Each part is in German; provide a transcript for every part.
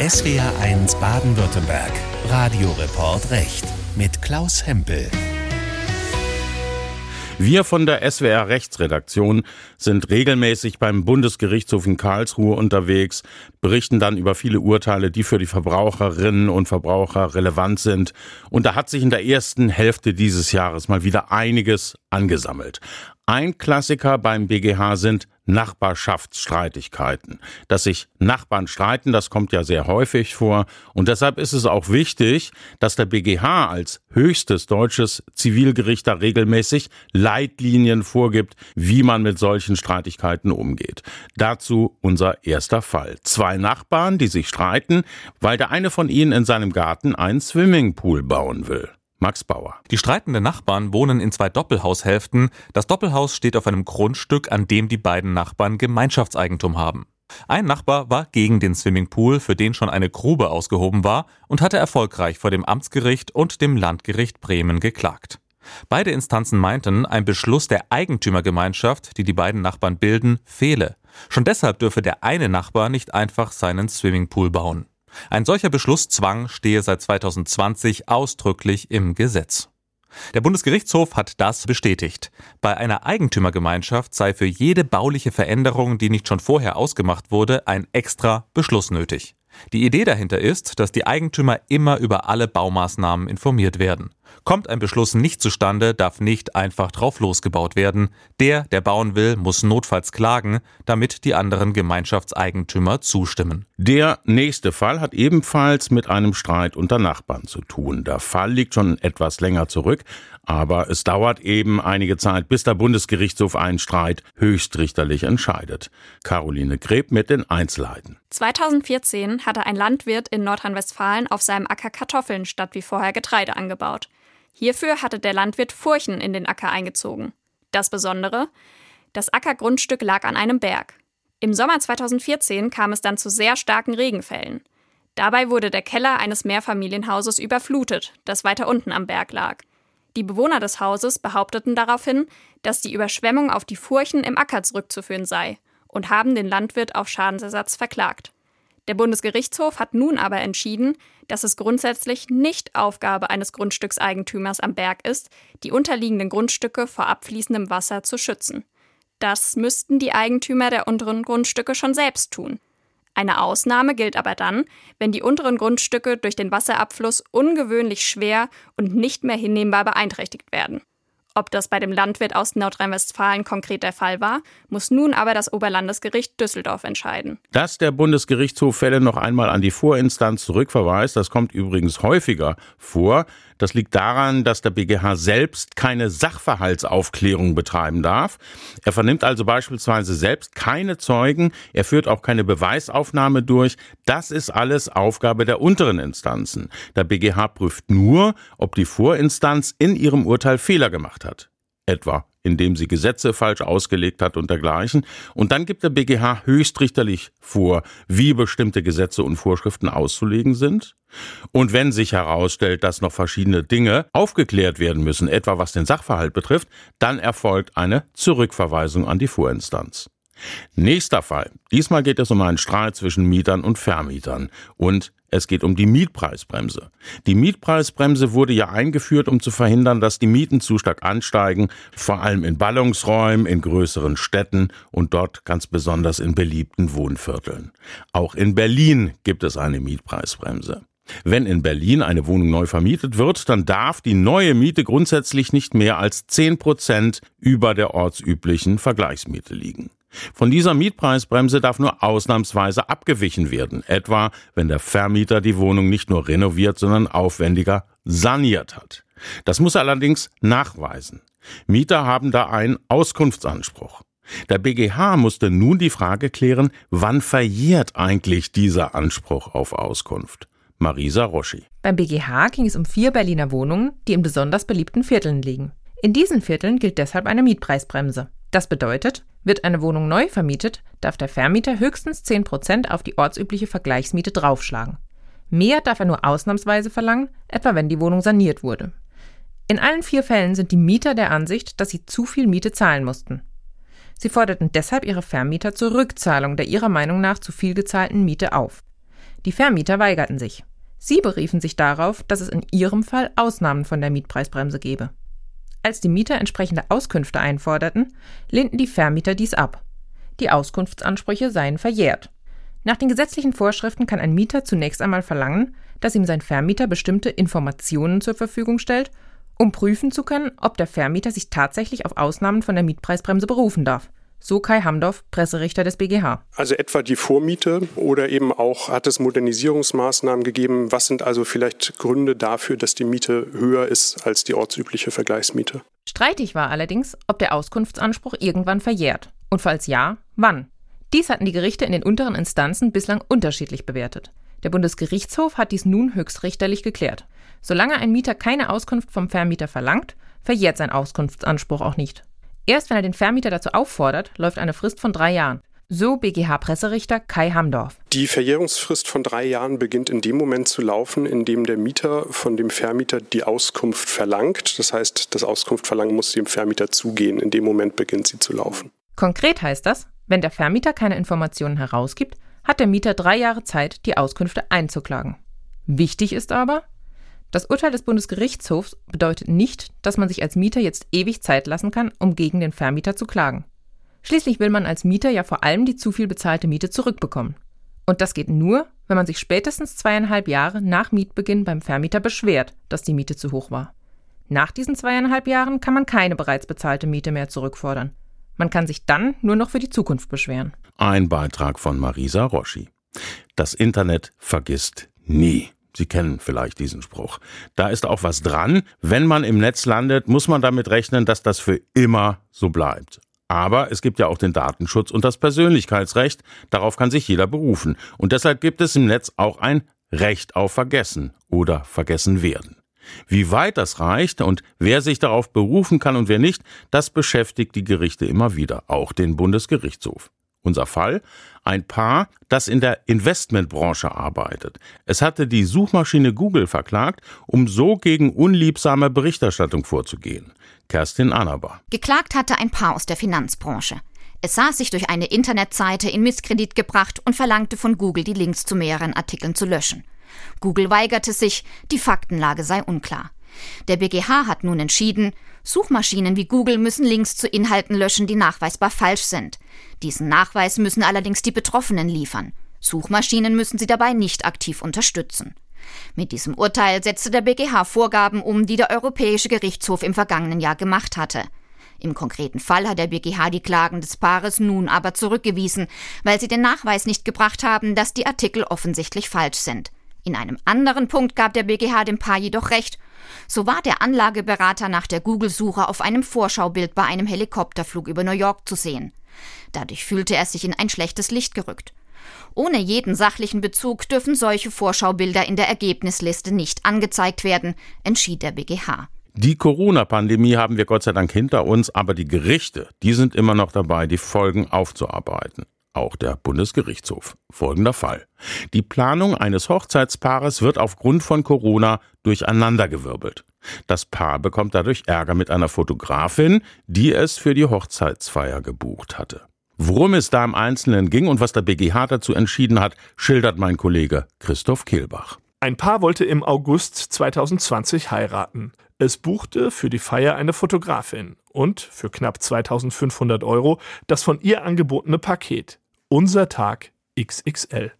SWR1 Baden-Württemberg. Radioreport Recht mit Klaus Hempel. Wir von der SWR Rechtsredaktion sind regelmäßig beim Bundesgerichtshof in Karlsruhe unterwegs, berichten dann über viele Urteile, die für die Verbraucherinnen und Verbraucher relevant sind. Und da hat sich in der ersten Hälfte dieses Jahres mal wieder einiges angesammelt. Ein Klassiker beim BGH sind Nachbarschaftsstreitigkeiten. Dass sich Nachbarn streiten, das kommt ja sehr häufig vor. Und deshalb ist es auch wichtig, dass der BGH als höchstes deutsches Zivilgericht da regelmäßig Leitlinien vorgibt, wie man mit solchen Streitigkeiten umgeht. Dazu unser erster Fall. Zwei Nachbarn, die sich streiten, weil der eine von ihnen in seinem Garten einen Swimmingpool bauen will. Max Bauer. Die streitenden Nachbarn wohnen in zwei Doppelhaushälften. Das Doppelhaus steht auf einem Grundstück, an dem die beiden Nachbarn Gemeinschaftseigentum haben. Ein Nachbar war gegen den Swimmingpool, für den schon eine Grube ausgehoben war, und hatte erfolgreich vor dem Amtsgericht und dem Landgericht Bremen geklagt. Beide Instanzen meinten, ein Beschluss der Eigentümergemeinschaft, die die beiden Nachbarn bilden, fehle. Schon deshalb dürfe der eine Nachbar nicht einfach seinen Swimmingpool bauen. Ein solcher Beschlusszwang stehe seit 2020 ausdrücklich im Gesetz. Der Bundesgerichtshof hat das bestätigt. Bei einer Eigentümergemeinschaft sei für jede bauliche Veränderung, die nicht schon vorher ausgemacht wurde, ein extra Beschluss nötig. Die Idee dahinter ist, dass die Eigentümer immer über alle Baumaßnahmen informiert werden. Kommt ein Beschluss nicht zustande, darf nicht einfach drauf losgebaut werden. Der, der bauen will, muss notfalls klagen, damit die anderen Gemeinschaftseigentümer zustimmen. Der nächste Fall hat ebenfalls mit einem Streit unter Nachbarn zu tun. Der Fall liegt schon etwas länger zurück, aber es dauert eben einige Zeit, bis der Bundesgerichtshof einen Streit höchstrichterlich entscheidet. Caroline Greb mit den Einzelheiten. 2014 hatte ein Landwirt in Nordrhein-Westfalen auf seinem Acker Kartoffeln statt wie vorher Getreide angebaut. Hierfür hatte der Landwirt Furchen in den Acker eingezogen. Das Besondere? Das Ackergrundstück lag an einem Berg. Im Sommer 2014 kam es dann zu sehr starken Regenfällen. Dabei wurde der Keller eines Mehrfamilienhauses überflutet, das weiter unten am Berg lag. Die Bewohner des Hauses behaupteten daraufhin, dass die Überschwemmung auf die Furchen im Acker zurückzuführen sei und haben den Landwirt auf Schadensersatz verklagt. Der Bundesgerichtshof hat nun aber entschieden, dass es grundsätzlich nicht Aufgabe eines Grundstückseigentümers am Berg ist, die unterliegenden Grundstücke vor abfließendem Wasser zu schützen. Das müssten die Eigentümer der unteren Grundstücke schon selbst tun. Eine Ausnahme gilt aber dann, wenn die unteren Grundstücke durch den Wasserabfluss ungewöhnlich schwer und nicht mehr hinnehmbar beeinträchtigt werden. Ob das bei dem Landwirt aus Nordrhein-Westfalen konkret der Fall war, muss nun aber das Oberlandesgericht Düsseldorf entscheiden. Dass der Bundesgerichtshof Fälle noch einmal an die Vorinstanz zurückverweist, das kommt übrigens häufiger vor. Das liegt daran, dass der BGH selbst keine Sachverhaltsaufklärung betreiben darf. Er vernimmt also beispielsweise selbst keine Zeugen, er führt auch keine Beweisaufnahme durch. Das ist alles Aufgabe der unteren Instanzen. Der BGH prüft nur, ob die Vorinstanz in ihrem Urteil Fehler gemacht hat. Etwa indem sie Gesetze falsch ausgelegt hat und dergleichen. Und dann gibt der BGH höchstrichterlich vor, wie bestimmte Gesetze und Vorschriften auszulegen sind. Und wenn sich herausstellt, dass noch verschiedene Dinge aufgeklärt werden müssen, etwa was den Sachverhalt betrifft, dann erfolgt eine Zurückverweisung an die Vorinstanz. Nächster Fall. Diesmal geht es um einen Streit zwischen Mietern und Vermietern. Und es geht um die Mietpreisbremse. Die Mietpreisbremse wurde ja eingeführt, um zu verhindern, dass die Mieten zu stark ansteigen, vor allem in Ballungsräumen, in größeren Städten und dort ganz besonders in beliebten Wohnvierteln. Auch in Berlin gibt es eine Mietpreisbremse. Wenn in Berlin eine Wohnung neu vermietet wird, dann darf die neue Miete grundsätzlich nicht mehr als 10 Prozent über der ortsüblichen Vergleichsmiete liegen. Von dieser Mietpreisbremse darf nur ausnahmsweise abgewichen werden, etwa wenn der Vermieter die Wohnung nicht nur renoviert, sondern aufwendiger saniert hat. Das muss allerdings nachweisen. Mieter haben da einen Auskunftsanspruch. Der BGH musste nun die Frage klären, wann verjährt eigentlich dieser Anspruch auf Auskunft? Marisa Roschi. Beim BGH ging es um vier Berliner Wohnungen, die in besonders beliebten Vierteln liegen. In diesen Vierteln gilt deshalb eine Mietpreisbremse. Das bedeutet, wird eine Wohnung neu vermietet, darf der Vermieter höchstens 10% auf die ortsübliche Vergleichsmiete draufschlagen. Mehr darf er nur ausnahmsweise verlangen, etwa wenn die Wohnung saniert wurde. In allen vier Fällen sind die Mieter der Ansicht, dass sie zu viel Miete zahlen mussten. Sie forderten deshalb ihre Vermieter zur Rückzahlung der ihrer Meinung nach zu viel gezahlten Miete auf. Die Vermieter weigerten sich. Sie beriefen sich darauf, dass es in ihrem Fall Ausnahmen von der Mietpreisbremse gebe. Als die Mieter entsprechende Auskünfte einforderten, lehnten die Vermieter dies ab. Die Auskunftsansprüche seien verjährt. Nach den gesetzlichen Vorschriften kann ein Mieter zunächst einmal verlangen, dass ihm sein Vermieter bestimmte Informationen zur Verfügung stellt, um prüfen zu können, ob der Vermieter sich tatsächlich auf Ausnahmen von der Mietpreisbremse berufen darf. So Kai Hamdorf, Presserichter des BGH. Also etwa die Vormiete oder eben auch hat es Modernisierungsmaßnahmen gegeben. Was sind also vielleicht Gründe dafür, dass die Miete höher ist als die ortsübliche Vergleichsmiete? Streitig war allerdings, ob der Auskunftsanspruch irgendwann verjährt. Und falls ja, wann? Dies hatten die Gerichte in den unteren Instanzen bislang unterschiedlich bewertet. Der Bundesgerichtshof hat dies nun höchstrichterlich geklärt. Solange ein Mieter keine Auskunft vom Vermieter verlangt, verjährt sein Auskunftsanspruch auch nicht. Erst wenn er den Vermieter dazu auffordert, läuft eine Frist von drei Jahren. So BGH-Presserichter Kai Hamdorf. Die Verjährungsfrist von drei Jahren beginnt in dem Moment zu laufen, in dem der Mieter von dem Vermieter die Auskunft verlangt. Das heißt, das Auskunftverlangen muss dem Vermieter zugehen. In dem Moment beginnt sie zu laufen. Konkret heißt das, wenn der Vermieter keine Informationen herausgibt, hat der Mieter drei Jahre Zeit, die Auskünfte einzuklagen. Wichtig ist aber, das Urteil des Bundesgerichtshofs bedeutet nicht, dass man sich als Mieter jetzt ewig Zeit lassen kann, um gegen den Vermieter zu klagen. Schließlich will man als Mieter ja vor allem die zu viel bezahlte Miete zurückbekommen. Und das geht nur, wenn man sich spätestens zweieinhalb Jahre nach Mietbeginn beim Vermieter beschwert, dass die Miete zu hoch war. Nach diesen zweieinhalb Jahren kann man keine bereits bezahlte Miete mehr zurückfordern. Man kann sich dann nur noch für die Zukunft beschweren. Ein Beitrag von Marisa Roschi. Das Internet vergisst nie. Sie kennen vielleicht diesen Spruch. Da ist auch was dran. Wenn man im Netz landet, muss man damit rechnen, dass das für immer so bleibt. Aber es gibt ja auch den Datenschutz und das Persönlichkeitsrecht. Darauf kann sich jeder berufen. Und deshalb gibt es im Netz auch ein Recht auf Vergessen oder Vergessen werden. Wie weit das reicht und wer sich darauf berufen kann und wer nicht, das beschäftigt die Gerichte immer wieder, auch den Bundesgerichtshof. Unser Fall? Ein Paar, das in der Investmentbranche arbeitet. Es hatte die Suchmaschine Google verklagt, um so gegen unliebsame Berichterstattung vorzugehen. Kerstin Anaber. Geklagt hatte ein Paar aus der Finanzbranche. Es sah sich durch eine Internetseite in Misskredit gebracht und verlangte von Google, die Links zu mehreren Artikeln zu löschen. Google weigerte sich, die Faktenlage sei unklar. Der BGH hat nun entschieden, Suchmaschinen wie Google müssen Links zu Inhalten löschen, die nachweisbar falsch sind. Diesen Nachweis müssen allerdings die Betroffenen liefern. Suchmaschinen müssen sie dabei nicht aktiv unterstützen. Mit diesem Urteil setzte der BGH Vorgaben um, die der Europäische Gerichtshof im vergangenen Jahr gemacht hatte. Im konkreten Fall hat der BGH die Klagen des Paares nun aber zurückgewiesen, weil sie den Nachweis nicht gebracht haben, dass die Artikel offensichtlich falsch sind. In einem anderen Punkt gab der BGH dem Paar jedoch recht. So war der Anlageberater nach der Google-Suche auf einem Vorschaubild bei einem Helikopterflug über New York zu sehen. Dadurch fühlte er sich in ein schlechtes Licht gerückt. Ohne jeden sachlichen Bezug dürfen solche Vorschaubilder in der Ergebnisliste nicht angezeigt werden, entschied der BGH. Die Corona-Pandemie haben wir Gott sei Dank hinter uns, aber die Gerichte, die sind immer noch dabei, die Folgen aufzuarbeiten auch der Bundesgerichtshof. Folgender Fall. Die Planung eines Hochzeitspaares wird aufgrund von Corona durcheinandergewirbelt. Das Paar bekommt dadurch Ärger mit einer Fotografin, die es für die Hochzeitsfeier gebucht hatte. Worum es da im Einzelnen ging und was der BGH dazu entschieden hat, schildert mein Kollege Christoph Kehlbach. Ein Paar wollte im August 2020 heiraten. Es buchte für die Feier eine Fotografin und für knapp 2500 Euro das von ihr angebotene Paket. Unser Tag XXL.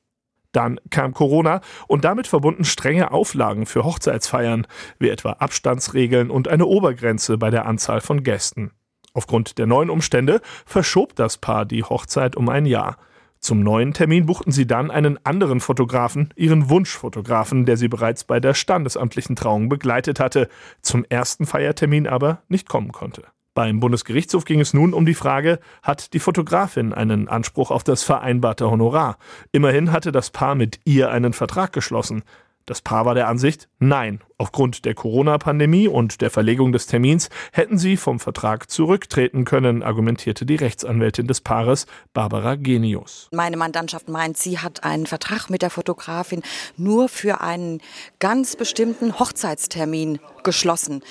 Dann kam Corona und damit verbunden strenge Auflagen für Hochzeitsfeiern, wie etwa Abstandsregeln und eine Obergrenze bei der Anzahl von Gästen. Aufgrund der neuen Umstände verschob das Paar die Hochzeit um ein Jahr. Zum neuen Termin buchten sie dann einen anderen Fotografen, ihren Wunschfotografen, der sie bereits bei der standesamtlichen Trauung begleitet hatte, zum ersten Feiertermin aber nicht kommen konnte. Beim Bundesgerichtshof ging es nun um die Frage, hat die Fotografin einen Anspruch auf das vereinbarte Honorar? Immerhin hatte das Paar mit ihr einen Vertrag geschlossen. Das Paar war der Ansicht, nein, aufgrund der Corona-Pandemie und der Verlegung des Termins hätten sie vom Vertrag zurücktreten können, argumentierte die Rechtsanwältin des Paares, Barbara Genius. Meine Mandantschaft meint, sie hat einen Vertrag mit der Fotografin nur für einen ganz bestimmten Hochzeitstermin geschlossen.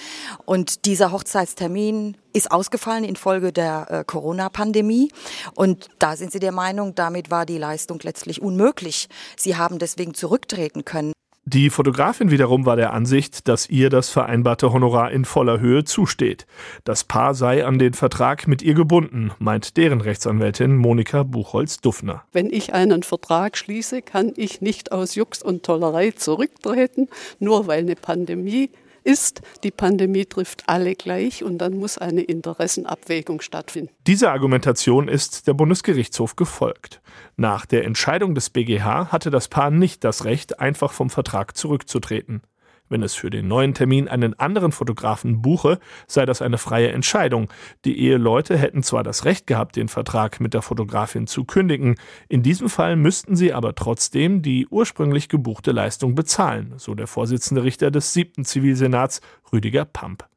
Und dieser Hochzeitstermin ist ausgefallen infolge der äh, Corona-Pandemie. Und da sind sie der Meinung, damit war die Leistung letztlich unmöglich. Sie haben deswegen zurücktreten können. Die Fotografin wiederum war der Ansicht, dass ihr das vereinbarte Honorar in voller Höhe zusteht. Das Paar sei an den Vertrag mit ihr gebunden, meint deren Rechtsanwältin Monika Buchholz-Duffner. Wenn ich einen Vertrag schließe, kann ich nicht aus Jux und Tollerei zurücktreten, nur weil eine Pandemie ist, die Pandemie trifft alle gleich und dann muss eine Interessenabwägung stattfinden. Dieser Argumentation ist der Bundesgerichtshof gefolgt. Nach der Entscheidung des BGH hatte das Paar nicht das Recht, einfach vom Vertrag zurückzutreten. Wenn es für den neuen Termin einen anderen Fotografen buche, sei das eine freie Entscheidung. Die Eheleute hätten zwar das Recht gehabt, den Vertrag mit der Fotografin zu kündigen, in diesem Fall müssten sie aber trotzdem die ursprünglich gebuchte Leistung bezahlen, so der Vorsitzende Richter des siebten Zivilsenats Rüdiger Pamp.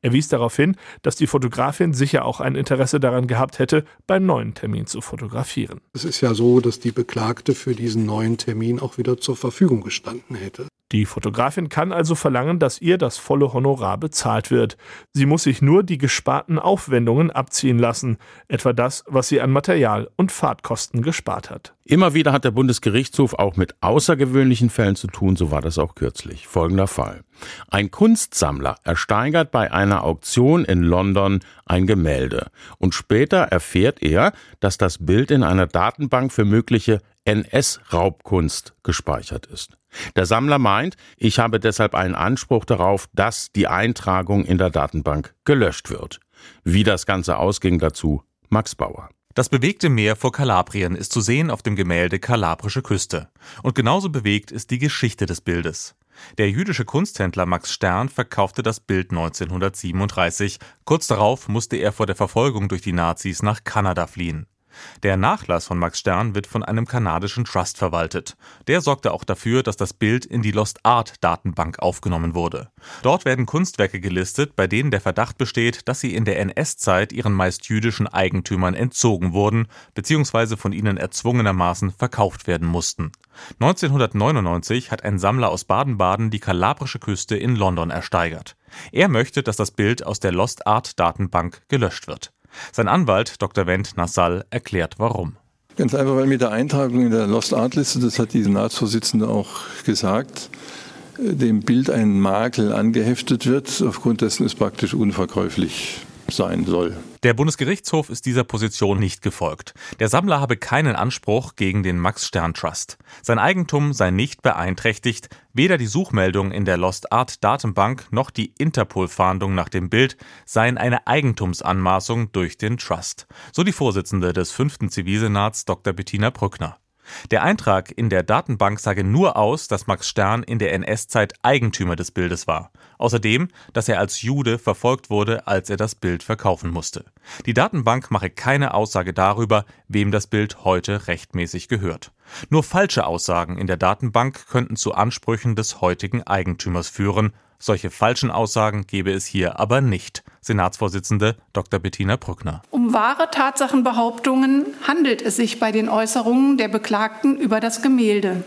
Er wies darauf hin, dass die Fotografin sicher auch ein Interesse daran gehabt hätte, beim neuen Termin zu fotografieren. Es ist ja so, dass die Beklagte für diesen neuen Termin auch wieder zur Verfügung gestanden hätte. Die Fotografin kann also verlangen, dass ihr das volle Honorar bezahlt wird. Sie muss sich nur die gesparten Aufwendungen abziehen lassen, etwa das, was sie an Material und Fahrtkosten gespart hat. Immer wieder hat der Bundesgerichtshof auch mit außergewöhnlichen Fällen zu tun, so war das auch kürzlich. Folgender Fall. Ein Kunstsammler ersteigert bei einer Auktion in London ein Gemälde und später erfährt er, dass das Bild in einer Datenbank für mögliche NS-Raubkunst gespeichert ist. Der Sammler meint, ich habe deshalb einen Anspruch darauf, dass die Eintragung in der Datenbank gelöscht wird. Wie das Ganze ausging dazu, Max Bauer. Das bewegte Meer vor Kalabrien ist zu sehen auf dem Gemälde Kalabrische Küste. Und genauso bewegt ist die Geschichte des Bildes. Der jüdische Kunsthändler Max Stern verkaufte das Bild 1937. Kurz darauf musste er vor der Verfolgung durch die Nazis nach Kanada fliehen. Der Nachlass von Max Stern wird von einem kanadischen Trust verwaltet. Der sorgte auch dafür, dass das Bild in die Lost Art Datenbank aufgenommen wurde. Dort werden Kunstwerke gelistet, bei denen der Verdacht besteht, dass sie in der NS-Zeit ihren meist jüdischen Eigentümern entzogen wurden bzw. von ihnen erzwungenermaßen verkauft werden mussten. 1999 hat ein Sammler aus Baden-Baden die kalabrische Küste in London ersteigert. Er möchte, dass das Bild aus der Lost Art Datenbank gelöscht wird. Sein Anwalt Dr. Wendt Nassal erklärt warum. Ganz einfach, weil mit der Eintragung in der Lost Art Liste, das hat die Senatsvorsitzende auch gesagt, dem Bild ein Makel angeheftet wird, aufgrund dessen es praktisch unverkäuflich sein soll. Der Bundesgerichtshof ist dieser Position nicht gefolgt. Der Sammler habe keinen Anspruch gegen den Max Stern Trust. Sein Eigentum sei nicht beeinträchtigt, weder die Suchmeldung in der Lost Art Datenbank noch die Interpol-Fahndung nach dem Bild seien eine Eigentumsanmaßung durch den Trust. So die Vorsitzende des fünften Zivilsenats Dr. Bettina Brückner. Der Eintrag in der Datenbank sage nur aus, dass Max Stern in der NS-Zeit Eigentümer des Bildes war. Außerdem, dass er als Jude verfolgt wurde, als er das Bild verkaufen musste. Die Datenbank mache keine Aussage darüber, wem das Bild heute rechtmäßig gehört. Nur falsche Aussagen in der Datenbank könnten zu Ansprüchen des heutigen Eigentümers führen, solche falschen Aussagen gebe es hier aber nicht. Senatsvorsitzende Dr. Bettina Brückner. Um wahre Tatsachenbehauptungen handelt es sich bei den Äußerungen der Beklagten über das Gemälde.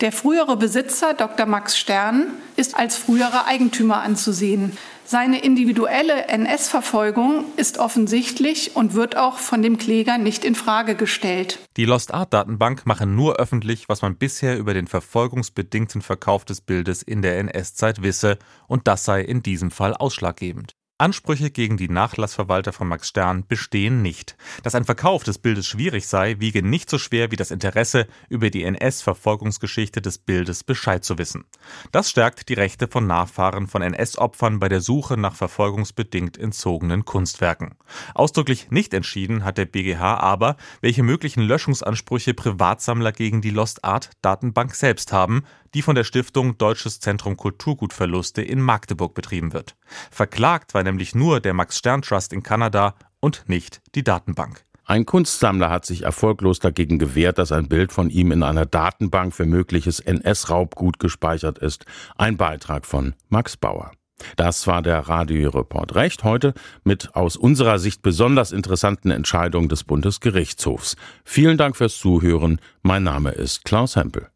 Der frühere Besitzer, Dr. Max Stern, ist als früherer Eigentümer anzusehen. Seine individuelle NS-Verfolgung ist offensichtlich und wird auch von dem Kläger nicht in Frage gestellt. Die Lost Art Datenbank mache nur öffentlich, was man bisher über den verfolgungsbedingten Verkauf des Bildes in der NS-Zeit wisse, und das sei in diesem Fall ausschlaggebend. Ansprüche gegen die Nachlassverwalter von Max Stern bestehen nicht. Dass ein Verkauf des Bildes schwierig sei, wiege nicht so schwer wie das Interesse, über die NS-Verfolgungsgeschichte des Bildes Bescheid zu wissen. Das stärkt die Rechte von Nachfahren von NS-Opfern bei der Suche nach verfolgungsbedingt entzogenen Kunstwerken. Ausdrücklich nicht entschieden hat der BGH aber, welche möglichen Löschungsansprüche Privatsammler gegen die Lost Art Datenbank selbst haben, die von der Stiftung Deutsches Zentrum Kulturgutverluste in Magdeburg betrieben wird. Verklagt war nämlich nur der Max Stern Trust in Kanada und nicht die Datenbank. Ein Kunstsammler hat sich erfolglos dagegen gewehrt, dass ein Bild von ihm in einer Datenbank für mögliches NS-Raubgut gespeichert ist. Ein Beitrag von Max Bauer. Das war der Radioreport Recht heute mit aus unserer Sicht besonders interessanten Entscheidungen des Bundesgerichtshofs. Vielen Dank fürs Zuhören. Mein Name ist Klaus Hempel.